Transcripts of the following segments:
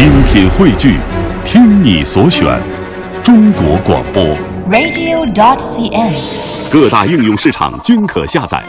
精品汇聚，听你所选，中国广播。radio.dot.cn，。各大应用市场均可下载。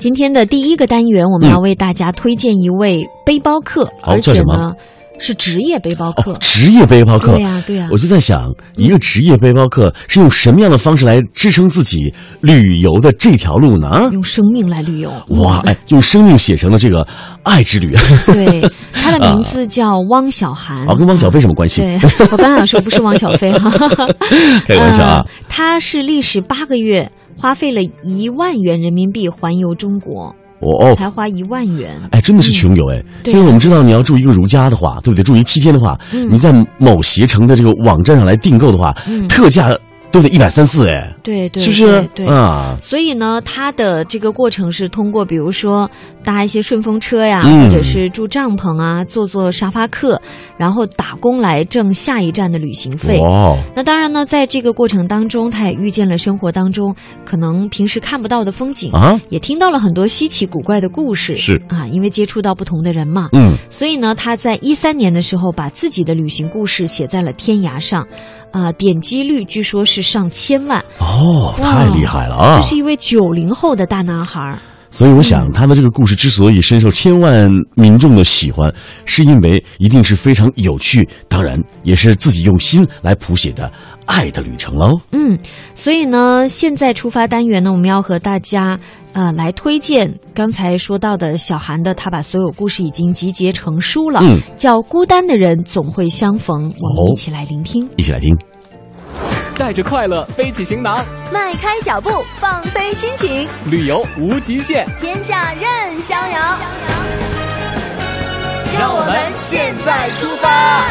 今天的第一个单元，我们要为大家推荐一位背包客，好而且呢是职业背包客。哦，职业背包客。对呀对呀我就在想，一个职业背包客是用什么样的方式来支撑自己旅游的这条路呢？啊用生命来旅游，哇，哎，用生命写成了这个爱之旅。对，他的名字 叫汪小涵。啊，跟汪小菲什么关系？对，我刚想说不是汪小菲哈，开玩笑啊 呃。他是历时八个月，花费了一万元人民币环游中国，哦哦，才花一万元。哎，真的是穷游哎！对现在我们知道，你要住一个如家的话，对不对？住一七天的话，嗯你在某携程的这个网站上来订购的话，嗯特价都得一百三四哎，对对，是不是？对？对。啊，所以呢，他的这个过程是通过，比如说搭一些顺风车呀，嗯。或者是住帐篷啊，坐坐沙发客，然后打工来挣下一站的旅行费。哦，那当然呢，在这个过程当中，他也遇见了生活当中可能平时看不到的风景啊，也听到了很多稀奇古怪的故事。是。啊，因为接触到不同的人嘛，嗯，所以呢，他在一三年的时候把自己的旅行故事写在了天涯上，啊、点击率据说是上千万。哦，太厉害了啊！这是一位九零后的大男孩儿。所以我嗯想，他的这个故事之所以深受千万民众的喜欢，是因为一定是非常有趣，当然也是自己用心来谱写的爱的旅程喽。嗯，所以呢，现在出发单元呢，我们要和大家呃来推荐刚才说到的小韩的，他把所有故事已经集结成书了，嗯，叫《孤单的人总会相逢》，我们哦一起来聆听。一起来听。带着快乐背起行囊，迈开脚步，放飞心情，旅游无极限。天下任逍遥。让我们现在出发。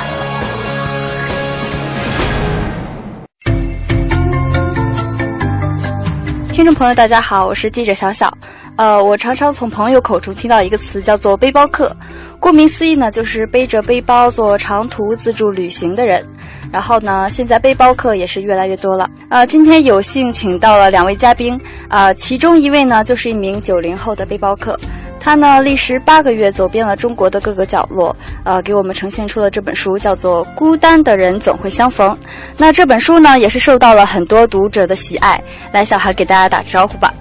听众朋友，大家好，我是记者小小。呃，我常常从朋友口中听到一个词，叫做“背包客”。顾名思义呢，就是背着背包做长途自助旅行的人。然后呢，现在背包客也是越来越多了。呃，今天有幸请到了两位嘉宾，呃，其中一位呢就是一名九零后的背包客，他呢历时八个月走遍了中国的各个角落，呃，给我们呈现出了这本书，叫做《孤单的人总会相逢》。那这本书呢，也是受到了很多读者的喜爱。来，小韩给大家打个招呼吧。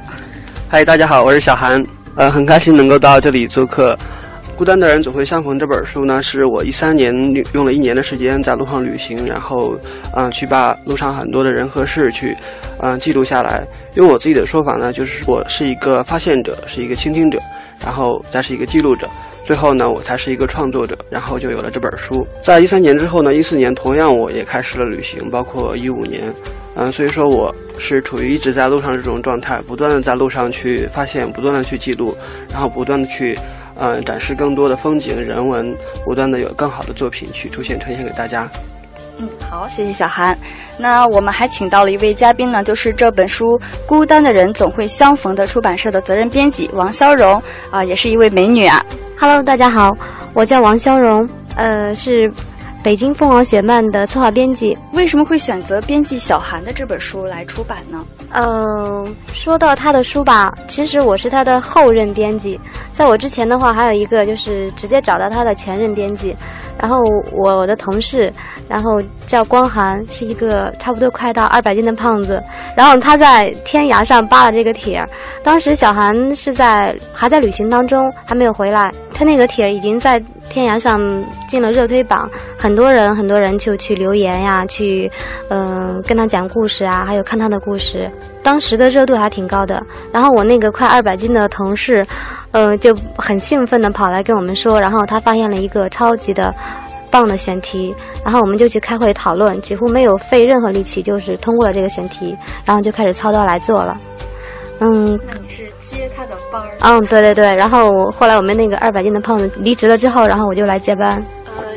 嗨，大家好，我是小韩，呃，很开心能够到这里做客。孤单的人总会相逢这本书呢，是我一三年用了一年的时间在路上旅行，然后，嗯、去把路上很多的人和事去，嗯、记录下来。用我自己的说法呢，就是我是一个发现者，是一个倾听者，然后再是一个记录者，最后呢，我才是一个创作者，然后就有了这本书。在一三年之后呢，一四年同样我也开始了旅行，包括一五年，嗯，所以说我是处于一直在路上这种状态，不断的在路上去发现，不断的去记录，然后不断的去，嗯，展示更多的风景人文，不断的有更好的作品去出现呈现给大家。嗯，好，谢谢小韩。那我们还请到了一位嘉宾呢，就是这本书《孤单的人总会相逢》的出版社的责任编辑王潇荣啊、也是一位美女啊。Hello，大家好，我叫王潇荣，呃，是北京凤凰雪漫的策划编辑。为什么会选择编辑小韩的这本书来出版呢？嗯、说到他的书吧，其实我是他的后任编辑，在我之前的话，还有一个就是直接找到他的前任编辑，然后我我的同事，然后叫光涵，是一个差不多快到二百斤的胖子，然后他在天涯上扒了这个帖儿，当时小韩是在还在旅行当中，还没有回来，他那个帖已经在天涯上进了热推榜，很多人很多人就去留言呀，去嗯、呃跟他讲故事啊，还有看他的故事，当时的热度还挺高的。然后我那个快二百斤的同事，呃，就很兴奋的跑来跟我们说，然后他发现了一个超级的。棒的选题，然后我们就去开会讨论，几乎没有费任何力气，就是通过了这个选题，然后就开始操刀来做了。嗯，那你是接他的班儿？嗯，对对对，然后后来我们那个二百斤的胖子离职了之后，然后我就来接班。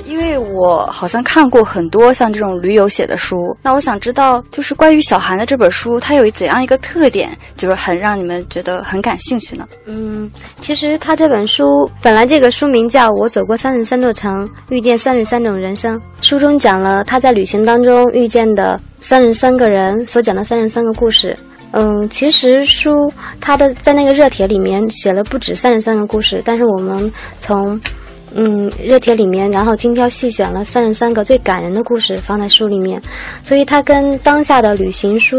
因为我好像看过很多像这种驴友写的书，那我想知道，就是关于小韩的这本书，它有怎样一个特点，就是很让你们觉得很感兴趣呢？嗯，其实他这本书本来这个书名叫《我走过三十三座城，遇见三十三种人生》，书中讲了他在旅行当中遇见的三十三个人所讲的三十三个故事。嗯，其实书它的在那个热帖里面写了不止三十三个故事，但是我们从嗯热帖里面，然后精挑细选了三十三个最感人的故事放在书里面，所以它跟当下的旅行书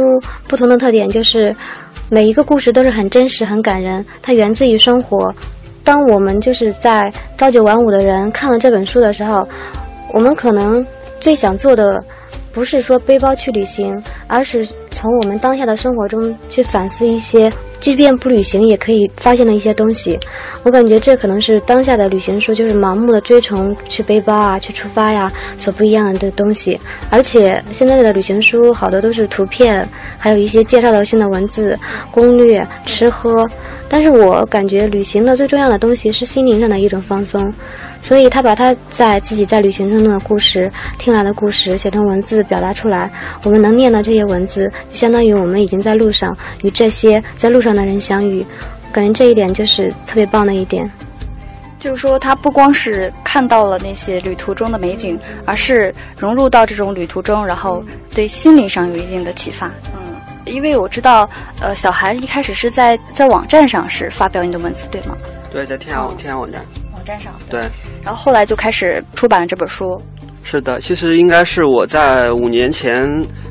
不同的特点就是每一个故事都是很真实、很感人，它源自于生活。当我们就是在朝九晚五的人看了这本书的时候，我们可能最想做的。不是说背包去旅行，而是从我们当下的生活中去反思一些，即便不旅行也可以发现的一些东西。我感觉这可能是当下的旅行书，就是盲目的追崇去背包啊、去出发呀所不一样的东西。而且现在的旅行书好多都是图片，还有一些介绍的性的文字、攻略、吃喝。但是我感觉旅行的最重要的东西是心灵上的一种放松。所以他把他在自己在旅行中的故事、听来的故事写成文字表达出来。我们能念到这些文字，就相当于我们已经在路上与这些在路上的人相遇。感觉这一点就是特别棒的一点。就是说，他不光是看到了那些旅途中的美景，而是融入到这种旅途中，然后对心灵上有一定的启发。嗯，因为我知道，呃，小韩一开始是在在网站上是发表你的文字，对吗？对，在天涯天涯网站。网站上对，然后后来就开始出版了这本书。是的，其实应该是我在五年前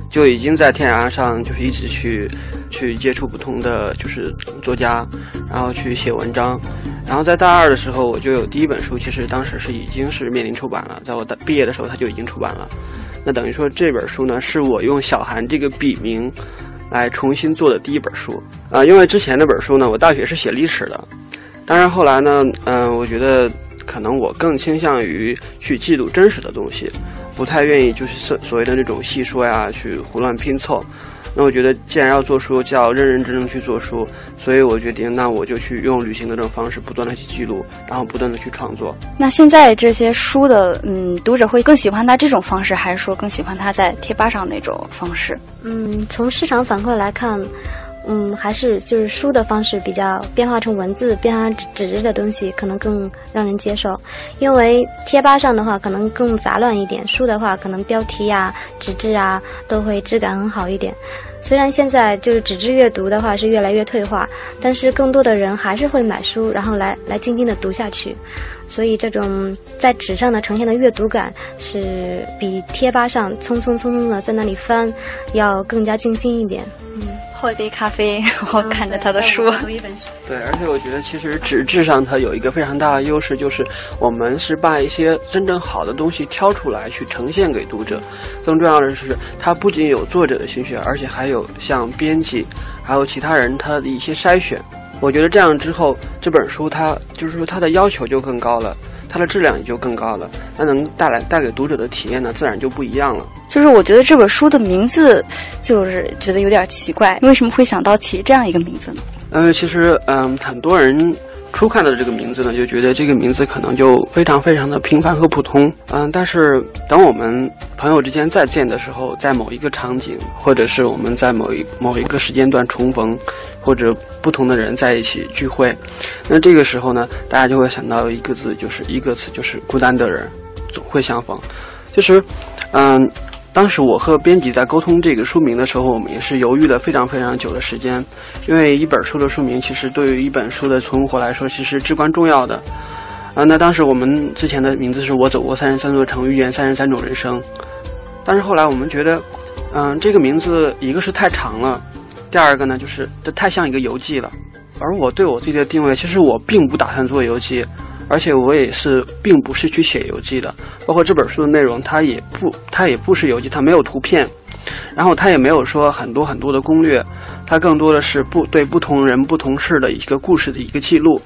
就已经在天涯上，就是一直去去接触不同的就是作家，然后去写文章。然后在大二的时候，我就有第一本书，其实当时是已经是面临出版了，在我的毕业的时候，它就已经出版了。那等于说这本书呢，是我用小韩这个笔名来重新做的第一本书啊，因为之前那本书呢，我大学是写历史的。但是，后来呢，嗯，我觉得可能我更倾向于去记录真实的东西，不太愿意就是所所谓的那种细说呀，去胡乱拼凑。那我觉得，既然要做书，就要认认真真去做书，所以我决定，那我就去用旅行的这种方式，不断的去记录，然后不断的去创作。那现在这些书的，嗯，读者会更喜欢他这种方式，还是说更喜欢他在贴吧上那种方式？嗯，从市场反馈来看。嗯，还是就是书的方式比较变化成文字，变化成纸质的东西，可能更让人接受。因为贴吧上的话，可能更杂乱一点；书的话，可能标题呀、纸质啊都会质感很好一点。虽然现在就是纸质阅读的话是越来越退化，但是更多的人还是会买书，然后来来静静的读下去。所以这种在纸上的呈现的阅读感，是比贴吧上匆匆匆匆的在那里翻，要更加静心一点。嗯。泡一杯咖啡，然后看着他的书，读一本书。对，而且我觉得其实纸质上它有一个非常大的优势，就是我们是把一些真正好的东西挑出来去呈现给读者。更重要的是，它不仅有作者的心血，而且还有像编辑，还有其他人他的一些筛选。我觉得这样之后，这本书它就是说它的要求就更高了。它的质量也就更高了，那能带来带给读者的体验呢，自然就不一样了。就是我觉得这本书的名字，就是觉得有点奇怪，为什么会想到起这样一个名字呢？呃，其实，嗯，很多人。初看到这个名字呢，就觉得这个名字可能就非常非常的平凡和普通，嗯，但是等我们朋友之间再见的时候，在某一个场景，或者是我们在某一某一个时间段重逢，或者不同的人在一起聚会，那这个时候呢，大家就会想到一个字，就是一个词，就是孤单的人总会相逢，就是，嗯。当时我和编辑在沟通这个书名的时候，我们也是犹豫了非常非常久的时间，因为一本书的书名其实对于一本书的存活来说，其实至关重要的。啊，那当时我们之前的名字是我走过三十三座城，遇见三十三种人生，但是后来我们觉得，嗯，这个名字一个是太长了，第二个呢就是这太像一个游记了，而我对我自己的定位，其实我并不打算做游记。而且我也是，并不是去写游记的，包括这本书的内容，它也不，它也不是游记，它没有图片，然后它也没有说很多很多的攻略，它更多的是不对不同人不同事的一个故事的一个记录。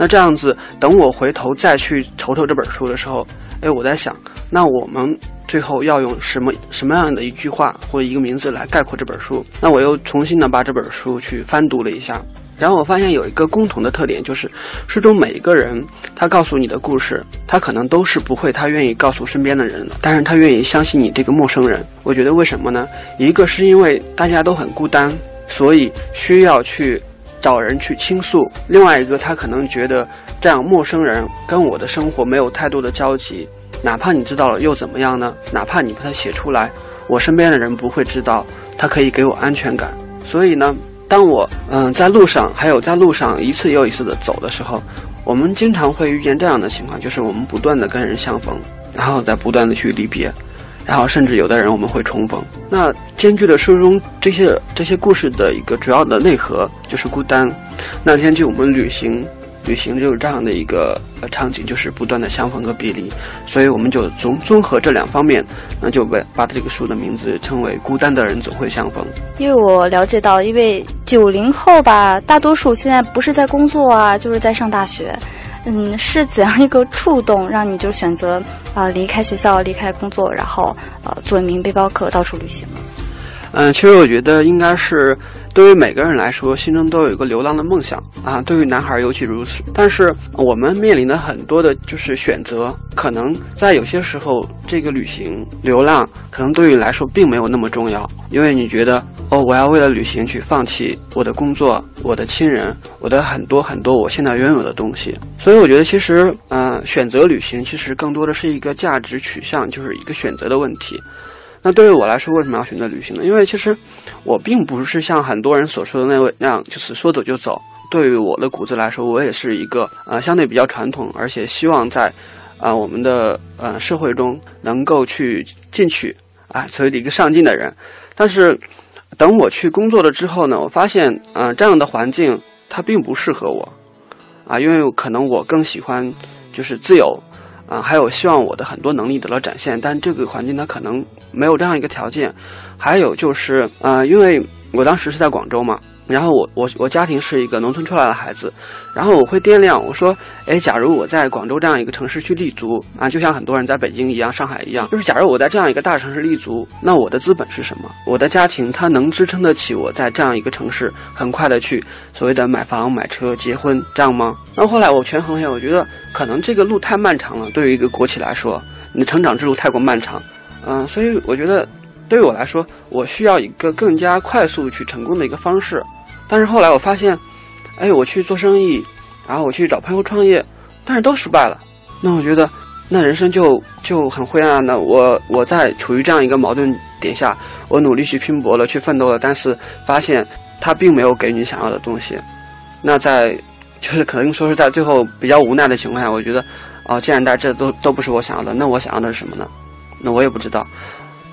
那这样子，等我回头再去瞅瞅这本书的时候，哎，我在想，那我们最后要用什么什么样的一句话或者一个名字来概括这本书？那我又重新的把这本书去翻读了一下。然后我发现有一个共同的特点，就是书中每一个人，他告诉你的故事，他可能都是不会，他愿意告诉身边的人的，但是他愿意相信你这个陌生人。我觉得为什么呢？一个是因为大家都很孤单，所以需要去找人去倾诉；另外一个，他可能觉得这样陌生人跟我的生活没有太多的交集，哪怕你知道了又怎么样呢？哪怕你把它写出来，我身边的人不会知道，他可以给我安全感。所以呢，当我嗯在路上，还有在路上一次又一次的走的时候，我们经常会遇见这样的情况，就是我们不断的跟人相逢，然后再不断的去离别，然后甚至有的人我们会重逢。那兼具了书中这些这些故事的一个主要的内核就是孤单，那兼具我们旅行。旅行就是这样的一个场景，就是不断的相逢和别离，所以我们就综综合这两方面，那就把把这个书的名字称为《孤单的人总会相逢》。因为我了解到，因为九零后吧，大多数现在不是在工作啊，就是在上大学。嗯，是怎样一个触动让你就选择啊离开学校、离开工作，然后呃做一名背包客到处旅行呢？嗯，其实我觉得应该是，对于每个人来说，心中都有一个流浪的梦想啊。对于男孩尤其如此。但是我们面临的很多的就是选择，可能在有些时候，这个旅行、流浪，可能对于你来说并没有那么重要，因为你觉得哦，我要为了旅行去放弃我的工作、我的亲人、我的很多很多我现在拥有的东西。所以我觉得，其实嗯，选择旅行其实更多的是一个价值取向，就是一个选择的问题。那对于我来说，为什么要选择旅行呢？因为其实我并不是像很多人所说的那位那样，就是说走就走。对于我的骨子来说，我也是一个呃相对比较传统，而且希望在啊我们的呃社会中能够去进取啊，所谓的一个上进的人。但是等我去工作了之后呢，我发现啊这样的环境它并不适合我啊，因为可能我更喜欢就是自由。啊，还有希望我的很多能力得到展现，但这个环境它可能没有这样一个条件。还有就是，呃，因为我当时是在广州嘛。然后我我我家庭是一个农村出来的孩子，然后我会掂量，我说，哎，假如我在广州这样一个城市去立足啊，就像很多人在北京一样、上海一样，就是假如我在这样一个大城市立足，那我的资本是什么？我的家庭它能支撑得起我在这样一个城市很快的去所谓的买房、买车、结婚这样吗？那后来我权衡一下，我觉得可能这个路太漫长了，对于一个国企来说，你的成长之路太过漫长，嗯，所以我觉得对于我来说，我需要一个更加快速去成功的一个方式。但是后来我发现，哎，我去做生意，然后我去找朋友创业，但是都失败了。那我觉得，那人生就就很灰暗的。我我在处于这样一个矛盾点下，我努力去拼搏了，去奋斗了，但是发现他并没有给你想要的东西。那在就是可能说是在最后比较无奈的情况下，我觉得，哦，既然在这都都不是我想要的，那我想要的是什么呢？那我也不知道。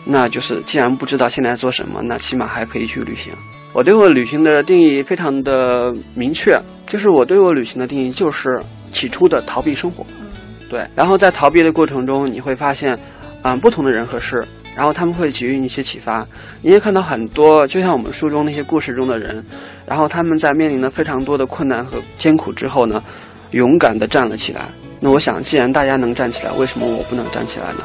那就是既然不知道现在做什么，那起码还可以去旅行。我对我旅行的定义非常的明确，就是我对我旅行的定义就是起初的逃避生活，对，然后在逃避的过程中，你会发现，啊，不同的人和事，然后他们会给予你一些启发，你也看到很多，就像我们书中那些故事中的人，然后他们在面临了非常多的困难和艰苦之后呢，勇敢的站了起来。那我想，既然大家能站起来，为什么我不能站起来呢？